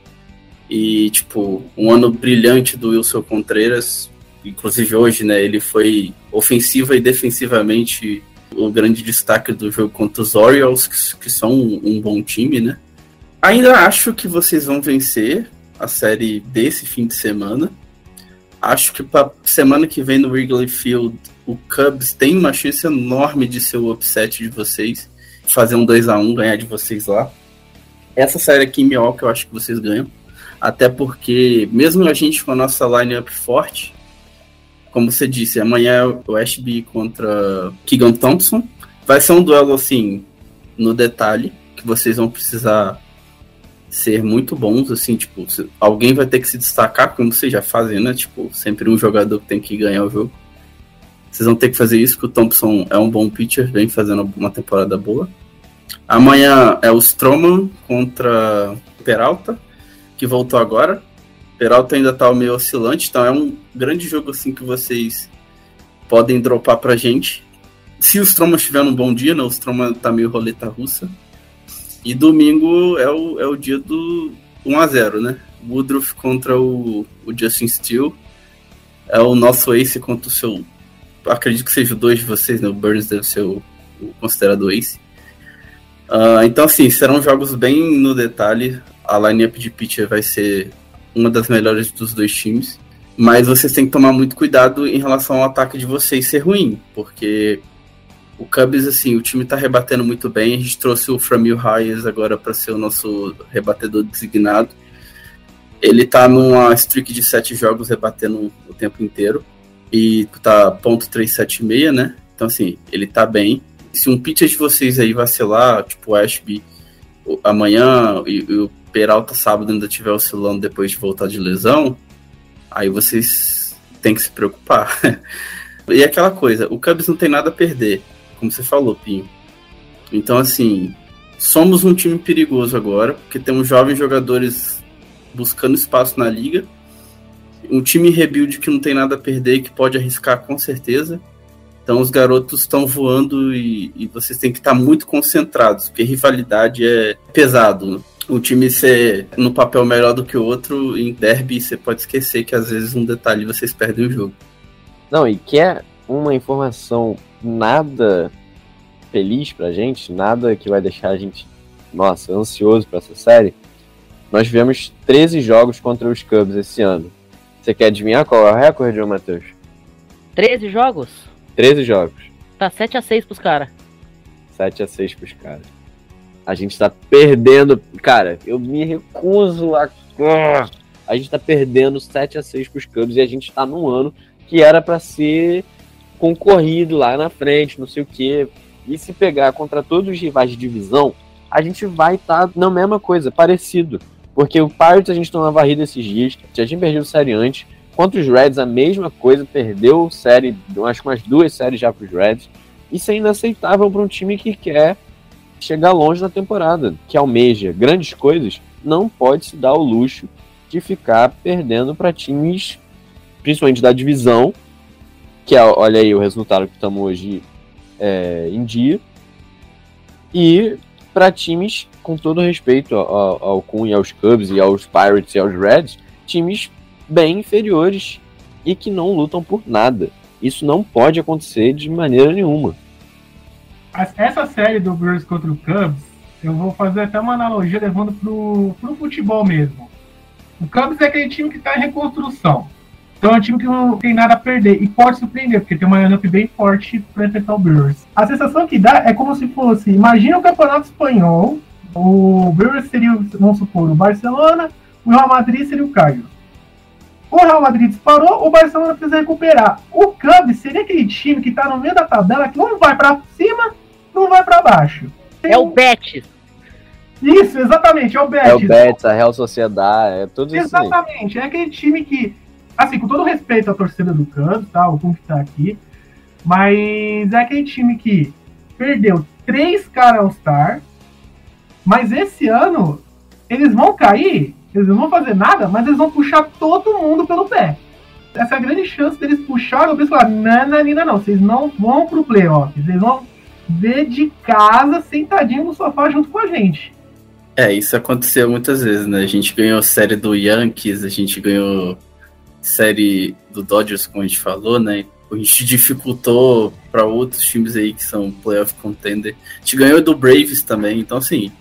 S5: E, tipo, um ano brilhante do Wilson Contreras, inclusive hoje, né, ele foi ofensiva e defensivamente o grande destaque do jogo contra os Orioles, que, que são um, um, bom time, né. Ainda acho que vocês vão vencer a série desse fim de semana. Acho que para semana que vem no Wrigley Field, o Cubs tem uma chance enorme de ser o upset de vocês, fazer um 2 a 1 ganhar de vocês lá. Essa série aqui em Milwaukee eu acho que vocês ganham. Até porque, mesmo a gente com a nossa lineup forte, como você disse, amanhã é o Ashby contra Keegan Thompson. Vai ser um duelo assim, no detalhe, que vocês vão precisar ser muito bons, assim, tipo, alguém vai ter que se destacar, como vocês já fazem, né? Tipo, sempre um jogador que tem que ganhar o jogo. Vocês vão ter que fazer isso, que o Thompson é um bom pitcher, vem fazendo uma temporada boa. Amanhã é o Stroman contra Peralta, que voltou agora. Peralta ainda tá meio oscilante, então é um grande jogo assim que vocês podem dropar pra gente. Se o Stroman estiver num bom dia, né? O Stroman tá meio roleta russa. E domingo é o, é o dia do 1x0, né? Woodruff contra o, o Justin Steele. É o nosso ace contra o seu. Acredito que seja o dois de vocês, né? O Burns deve ser o, o considerado ace. Uh, então, assim, serão jogos bem no detalhe. A lineup de pitcher vai ser uma das melhores dos dois times. Mas vocês têm que tomar muito cuidado em relação ao ataque de vocês ser ruim, porque o Cubs, assim, o time tá rebatendo muito bem. A gente trouxe o Framil Hayes agora para ser o nosso rebatedor designado. Ele tá numa streak de sete jogos rebatendo o tempo inteiro. E tá ponto .376, né? Então, assim, ele tá bem. Se um pitcher de vocês aí vacilar, tipo o Ashby, amanhã e, e o Peralta sábado ainda estiver oscilando depois de voltar de lesão, aí vocês têm que se preocupar. <laughs> e aquela coisa, o Cubs não tem nada a perder como você falou, Pinho. Então, assim, somos um time perigoso agora, porque temos jovens jogadores buscando espaço na liga. Um time rebuild que não tem nada a perder que pode arriscar com certeza. Então os garotos estão voando e, e, vocês têm que estar muito concentrados, porque rivalidade é pesado. Né? O time ser no papel melhor do que o outro, em derby você pode esquecer que às vezes um detalhe vocês perdem o jogo.
S3: Não, e que é uma informação nada feliz pra gente, nada que vai deixar a gente, nossa, ansioso para essa série. Nós tivemos 13 jogos contra os Cubs esse ano. Você quer adivinhar qual é o recorde, João Matheus?
S2: 13 jogos?
S3: 13 jogos.
S2: Tá 7 a 6 pros caras.
S3: 7 a 6 pros caras. A gente tá perdendo. Cara, eu me recuso a. A gente tá perdendo 7 a 6 pros Cubs e a gente tá num ano que era para ser concorrido lá na frente, não sei o que. E se pegar contra todos os rivais de divisão, a gente vai estar tá na mesma coisa, parecido. Porque o Pirates a gente tomou uma varrida esses dias, já tinha perdido série antes. Contra os Reds, a mesma coisa, perdeu série, acho que umas duas séries já para os Reds. Isso é inaceitável para um time que quer chegar longe na temporada, que almeja grandes coisas, não pode se dar o luxo de ficar perdendo para times, principalmente da divisão, que é, olha aí o resultado que estamos hoje é, em dia, e para times, com todo respeito ao, ao Kun e aos Cubs e aos Pirates e aos Reds, times bem inferiores e que não lutam por nada. Isso não pode acontecer de maneira nenhuma.
S4: Essa série do Brewers contra o Cubs, eu vou fazer até uma analogia levando pro, pro futebol mesmo. O Cubs é aquele time que está em reconstrução. Então é um time que não tem nada a perder e pode surpreender, porque tem uma lineup bem forte para enfrentar o Brewers. A sensação que dá é como se fosse, imagina o campeonato espanhol, o Brewers seria, vamos supor, o Barcelona, o Real Madrid seria o Caio. O Real Madrid disparou, o Barcelona precisa recuperar. O Cubs seria aquele time que está no meio da tabela, que não vai para cima, não vai para baixo.
S2: Tem é o Betis.
S4: Isso, exatamente, é o Betis.
S3: É o Betis, a Real Sociedade, é tudo isso.
S4: Exatamente, é aquele time que, assim, com todo respeito à torcida do Cubs, tá, o Kung tá aqui, mas é aquele time que perdeu três caras All-Star, mas esse ano eles vão cair eles não vão fazer nada, mas eles vão puxar todo mundo pelo pé. Essa é a grande chance deles puxarem o pessoal falar, não, não, vocês não vão pro playoff, vocês vão ver de casa, sentadinho no sofá junto com a gente.
S5: É, isso aconteceu muitas vezes, né? A gente ganhou série do Yankees, a gente ganhou série do Dodgers, como a gente falou, né? A gente <laughs> dificultou para outros times aí que são playoff contender. A gente ganhou do Braves também, então assim,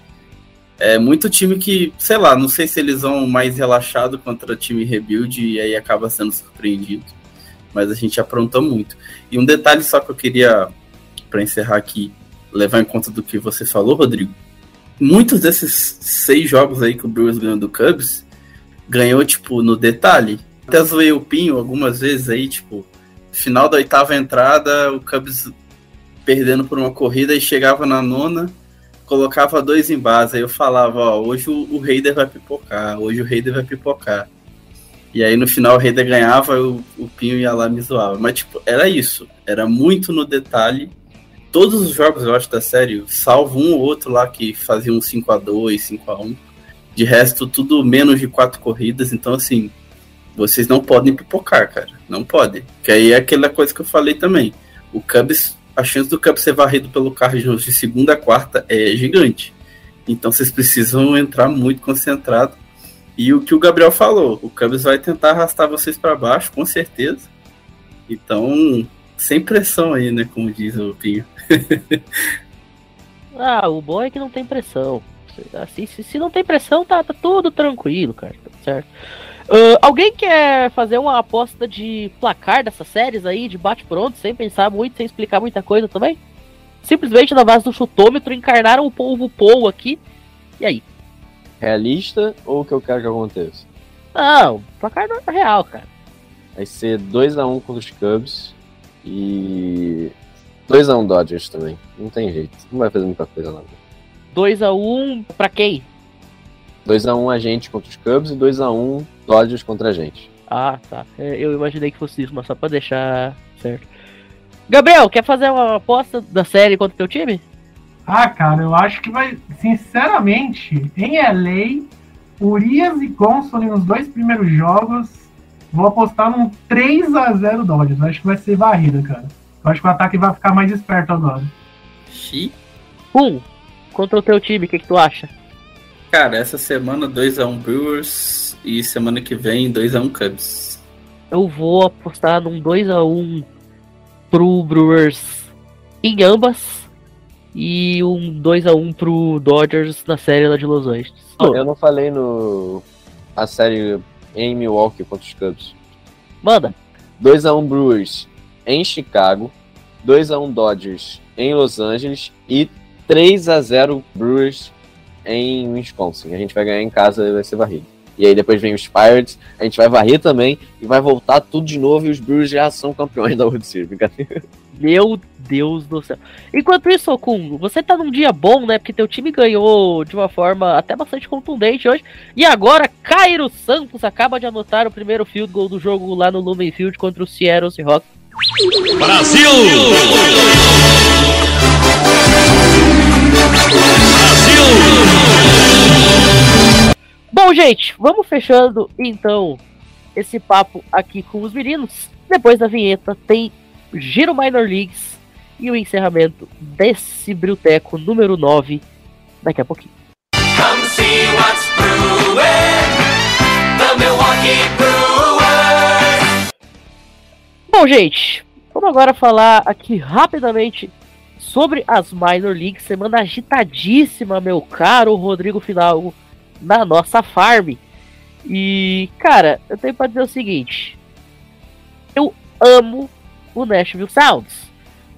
S5: é muito time que, sei lá, não sei se eles vão mais relaxado contra time rebuild e aí acaba sendo surpreendido. Mas a gente aprontou muito. E um detalhe só que eu queria, para encerrar aqui, levar em conta do que você falou, Rodrigo. Muitos desses seis jogos aí que o Brewers ganhou do Cubs, ganhou, tipo, no detalhe. Até zoei o Pinho algumas vezes aí, tipo, final da oitava entrada, o Cubs perdendo por uma corrida e chegava na nona, colocava dois em base, aí eu falava, ó, hoje o, o Raider vai pipocar, hoje o Raider vai pipocar. E aí no final o Raider ganhava, o, o Pinho ia lá me zoava. Mas tipo, era isso, era muito no detalhe. Todos os jogos, eu acho, da série, salvo um ou outro lá que fazia um 5x2, 5x1. De resto, tudo menos de quatro corridas, então assim, vocês não podem pipocar, cara. Não podem. Que aí é aquela coisa que eu falei também. O Cubs a chance do Cubs ser varrido pelo Cardinals de segunda a quarta é gigante. Então vocês precisam entrar muito concentrado. E o que o Gabriel falou, o Cubs vai tentar arrastar vocês para baixo, com certeza. Então, sem pressão aí, né, como diz o Pinho. <laughs>
S2: ah, o bom é que não tem pressão. Assim, se, se não tem pressão, tá, tá tudo tranquilo, cara, tá certo? Uh, alguém quer fazer uma aposta de placar dessas séries aí, de bate-pronto, sem pensar muito, sem explicar muita coisa também? Simplesmente na base do chutômetro, encarnaram o polvo Paul aqui. E aí?
S3: Realista ou o que eu quero que aconteça?
S2: Não, placar não é real, cara.
S3: Vai ser 2x1 um contra os Cubs e 2x1 um Dodgers também. Não tem jeito. Não vai fazer muita coisa lá.
S2: 2x1 um pra quem?
S3: 2x1 um a gente contra os Cubs e 2x1 um Dodgers contra a gente.
S2: Ah, tá. É, eu imaginei que fosse isso, mas só pra deixar certo. Gabriel, quer fazer uma aposta da série contra o teu time?
S4: Ah, cara, eu acho que vai. Sinceramente, em LA, Urias e Consul nos dois primeiros jogos. Vou apostar num 3x0 Dodgers. Eu acho que vai ser varrida, cara. Eu acho que o ataque vai ficar mais esperto agora.
S2: Xi. Um, contra o teu time, o que, que tu acha?
S5: Cara, essa semana 2x1 Brewers e semana que vem 2x1 Cubs.
S2: Eu vou apostar num 2x1 pro Brewers em ambas e um 2x1 pro Dodgers na série lá de Los Angeles.
S3: Eu não falei no a série em Milwaukee contra os Cubs.
S2: Manda.
S3: 2x1 Brewers em Chicago, 2x1 Dodgers em Los Angeles e 3x0 Brewers em Wisconsin. A gente vai ganhar em casa e vai ser varrido. E aí depois vem os Pirates, a gente vai varrer também e vai voltar tudo de novo e os Brewers já são campeões da World Series, brincadeira.
S2: Meu Deus do céu. Enquanto isso, Okun, você tá num dia bom, né? Porque teu time ganhou de uma forma até bastante contundente hoje. E agora, Cairo Santos acaba de anotar o primeiro field goal do jogo lá no Lumen Field contra o Seattle Seahawks.
S6: Brasil! Brasil!
S2: Bom, gente, vamos fechando então esse papo aqui com os meninos. Depois da vinheta tem Giro Minor Leagues e o encerramento desse Brilteco número 9 daqui a pouquinho.
S1: Come see what's brewing. The Milwaukee Brewers.
S2: Bom, gente, vamos agora falar aqui rapidamente sobre as Minor Leagues. Semana agitadíssima, meu caro Rodrigo Fidalgo, na nossa farm. E, cara, eu tenho pra dizer o seguinte: eu amo o Nashville Sounds.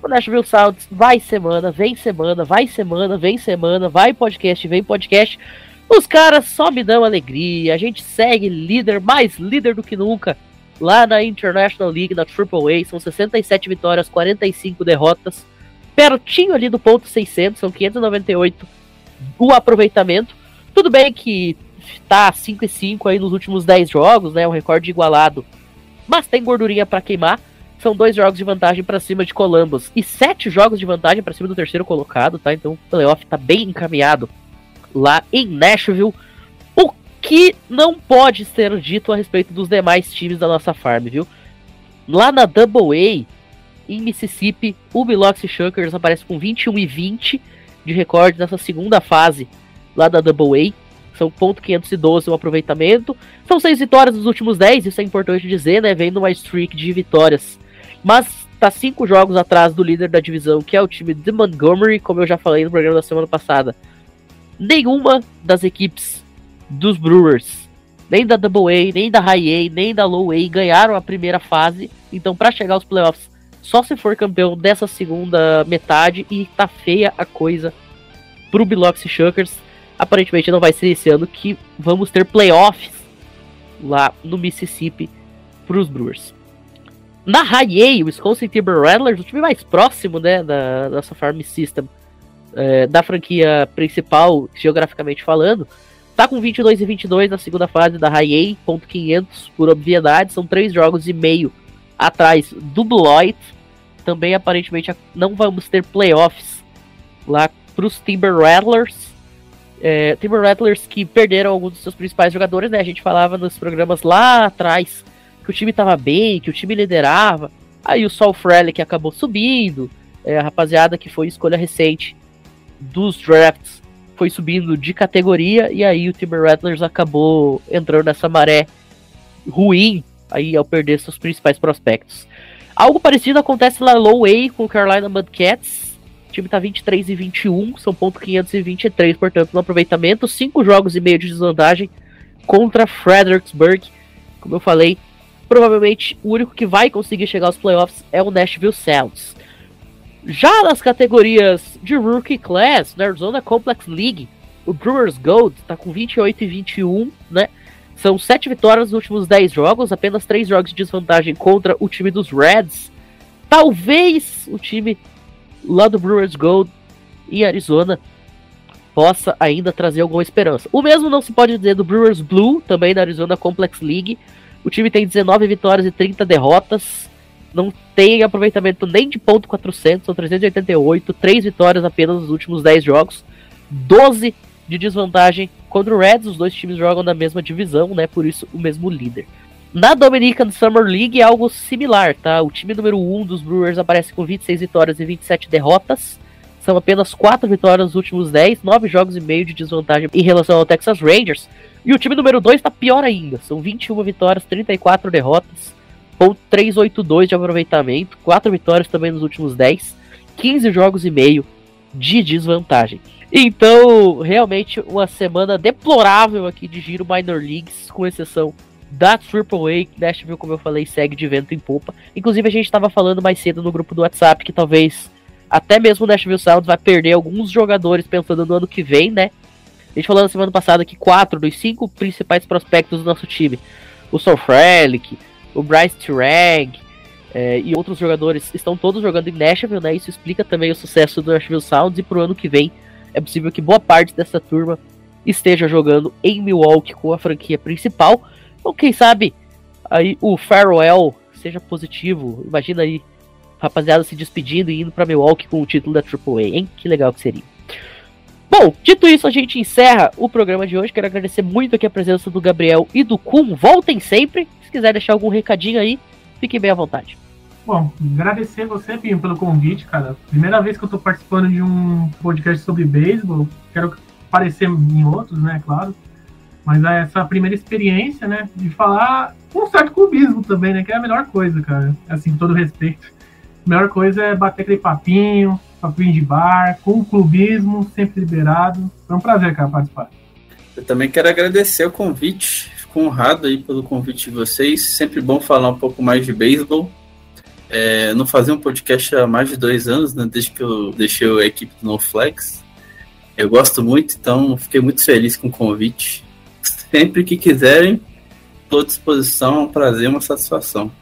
S2: O Nashville Sounds vai semana, vem semana, vai semana, vem semana, vai podcast, vem podcast. Os caras só me dão alegria. A gente segue líder, mais líder do que nunca, lá na International League, na AAA. São 67 vitórias, 45 derrotas. Pertinho ali do ponto 600, são 598 o aproveitamento. Tudo bem que tá 5 e 5 aí nos últimos 10 jogos, né? Um recorde igualado. Mas tem gordurinha para queimar. São dois jogos de vantagem para cima de Columbus e sete jogos de vantagem para cima do terceiro colocado, tá? Então o playoff tá bem encaminhado lá em Nashville. O que não pode ser dito a respeito dos demais times da nossa farm, viu? Lá na Double A, em Mississippi, o Biloxi Shuckers aparece com 21 e 20 de recorde nessa segunda fase lá da Double A. São ponto .512 o aproveitamento. São seis vitórias nos últimos 10, isso é importante dizer, né? Vem numa streak de vitórias. Mas tá cinco jogos atrás do líder da divisão, que é o time de Montgomery, como eu já falei no programa da semana passada. Nenhuma das equipes dos Brewers, nem da Double A, nem da High A, nem da Low A ganharam a primeira fase. Então, para chegar aos playoffs, só se for campeão dessa segunda metade e tá feia a coisa pro Biloxi Shuckers aparentemente não vai ser esse ano que vamos ter playoffs lá no Mississippi para os Brewers. Na High o Wisconsin Timber Rattlers, o time mais próximo né, da nossa farm system, é, da franquia principal, geograficamente falando, tá com 22 e 22 na segunda fase da High ponto 500 por obviedade, são três jogos e meio atrás do Beloit. Também aparentemente não vamos ter playoffs lá para os Timber Rattlers. É, Timber Rattlers que perderam alguns dos seus principais jogadores, né? A gente falava nos programas lá atrás que o time tava bem, que o time liderava. Aí o Sol Frelick acabou subindo. É, a rapaziada que foi escolha recente dos drafts foi subindo de categoria. E aí o Timber Rattlers acabou entrando nessa maré ruim aí ao perder seus principais prospectos. Algo parecido acontece lá Low A com o Carolina Mudcats time tá 23 e 21, são ponto 523, portanto, no aproveitamento, 5 jogos e meio de desvantagem contra Fredericksburg. Como eu falei, provavelmente o único que vai conseguir chegar aos playoffs é o Nashville Sounds. Já nas categorias de Rookie Class, na Arizona Complex League, o Brewers Gold tá com 28 e 21, né? São 7 vitórias nos últimos 10 jogos, apenas 3 jogos de desvantagem contra o time dos Reds. Talvez o time lá do Brewers Gold em Arizona possa ainda trazer alguma esperança. O mesmo não se pode dizer do Brewers Blue, também da Arizona Complex League. O time tem 19 vitórias e 30 derrotas. Não tem aproveitamento nem de ponto 400, são 388, 3 vitórias apenas nos últimos 10 jogos. 12 de desvantagem contra o Reds, os dois times jogam na mesma divisão, né? Por isso o mesmo líder. Na Dominican Summer League é algo similar, tá? O time número 1 um dos Brewers aparece com 26 vitórias e 27 derrotas. São apenas 4 vitórias nos últimos 10, 9 jogos e meio de desvantagem em relação ao Texas Rangers. E o time número 2 está pior ainda. São 21 vitórias, 34 derrotas, ponto 382 de aproveitamento, 4 vitórias também nos últimos 10, 15 jogos e meio de desvantagem. Então, realmente uma semana deplorável aqui de giro minor leagues, com exceção da AAA, Nashville, como eu falei, segue de vento em popa. Inclusive, a gente estava falando mais cedo no grupo do WhatsApp que talvez até mesmo o Nashville Sounds vai perder alguns jogadores pensando no ano que vem, né? A gente falou na semana passada que quatro dos cinco principais prospectos do nosso time, o Sol Frelick, o Bryce Turang, é, e outros jogadores estão todos jogando em Nashville, né? Isso explica também o sucesso do Nashville Sounds e pro ano que vem é possível que boa parte dessa turma esteja jogando em Milwaukee com a franquia principal. Então, quem sabe aí o farewell seja positivo. Imagina aí, rapaziada se despedindo e indo para Milwaukee com o título da AAA, hein? Que legal que seria. Bom, dito isso, a gente encerra o programa de hoje. Quero agradecer muito aqui a presença do Gabriel e do Kun. Voltem sempre. Se quiser deixar algum recadinho aí, fiquem bem à vontade.
S4: Bom, agradecer você, Pinho, pelo convite, cara. Primeira vez que eu tô participando de um podcast sobre beisebol. Quero aparecer em outros, né, claro. Mas é essa primeira experiência, né, de falar com um certo clubismo também, né, que é a melhor coisa, cara. Assim, todo respeito. A melhor coisa é bater aquele papinho, papinho de bar, com clubismo, sempre liberado. Foi um prazer, cara, participar.
S5: Eu também quero agradecer o convite. Fico honrado aí pelo convite de vocês. Sempre bom falar um pouco mais de beisebol. É, não fazia um podcast há mais de dois anos, né, desde que eu deixei a equipe do NoFlex. Eu gosto muito, então fiquei muito feliz com o convite. Sempre que quiserem, estou à disposição, é um prazer, uma satisfação.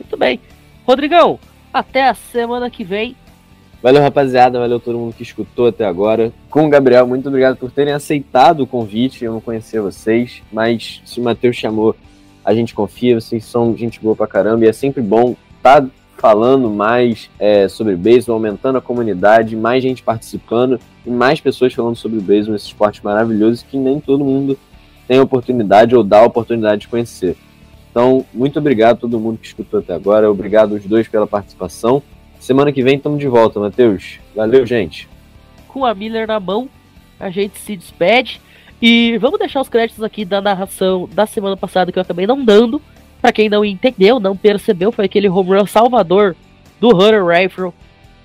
S2: Muito bem. Rodrigão, até a semana que vem.
S3: Valeu, rapaziada. Valeu todo mundo que escutou até agora. Com o Gabriel, muito obrigado por terem aceitado o convite. Eu não conhecia vocês, mas se o Matheus chamou, a gente confia. Vocês são gente boa pra caramba e é sempre bom estar tá falando mais é, sobre beisebol, aumentando a comunidade, mais gente participando e mais pessoas falando sobre o beisebol, esse esporte maravilhoso que nem todo mundo tem oportunidade ou dá a oportunidade de conhecer. Então, muito obrigado a todo mundo que escutou até agora. Obrigado os dois pela participação. Semana que vem estamos de volta, Matheus. Valeu, gente.
S2: Com a Miller na mão, a gente se despede. E vamos deixar os créditos aqui da narração da semana passada que eu acabei não dando. Para quem não entendeu, não percebeu, foi aquele home run salvador do Hunter Rifle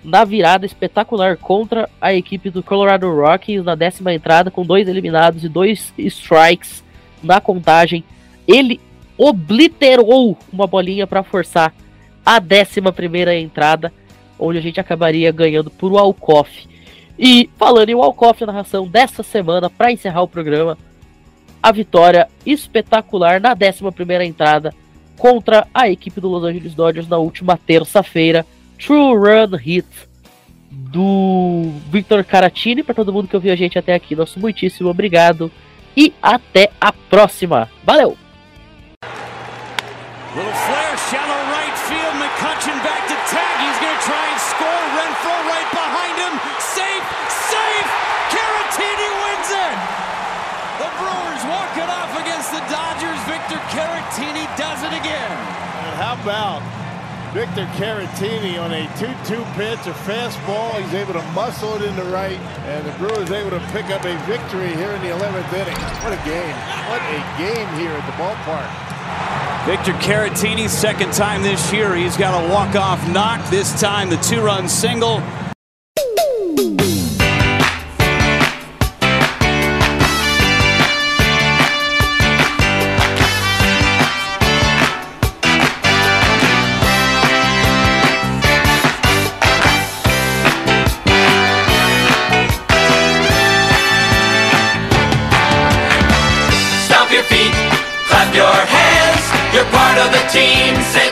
S2: na virada espetacular contra a equipe do Colorado Rockies na décima entrada, com dois eliminados e dois strikes na contagem. Ele obliterou uma bolinha para forçar a décima primeira entrada, onde a gente acabaria ganhando por Walkoff. E falando em Walkoff, a narração dessa semana, para encerrar o programa, a vitória espetacular na décima primeira entrada contra a equipe do Los Angeles Dodgers na última terça-feira True Run Hit do Victor Caratini. Para todo mundo que ouviu a gente até aqui, nosso muitíssimo obrigado e até a próxima. Valeu! Little flare, shallow right field. McCutcheon back to tag. He's going to try and score. Renfro right behind him. Safe, safe. Caratini wins it. The Brewers walk it off against the Dodgers. Victor Caratini does it again.
S7: And how about Victor Caratini on a 2-2 pitch, a fastball. He's able to muscle it into right, and the Brewers able to pick up a victory here in the 11th inning. What a game. What a game here at the ballpark.
S8: Victor Caratini, second time this year. He's got a walk-off knock. This time the two-run single.
S1: of the team.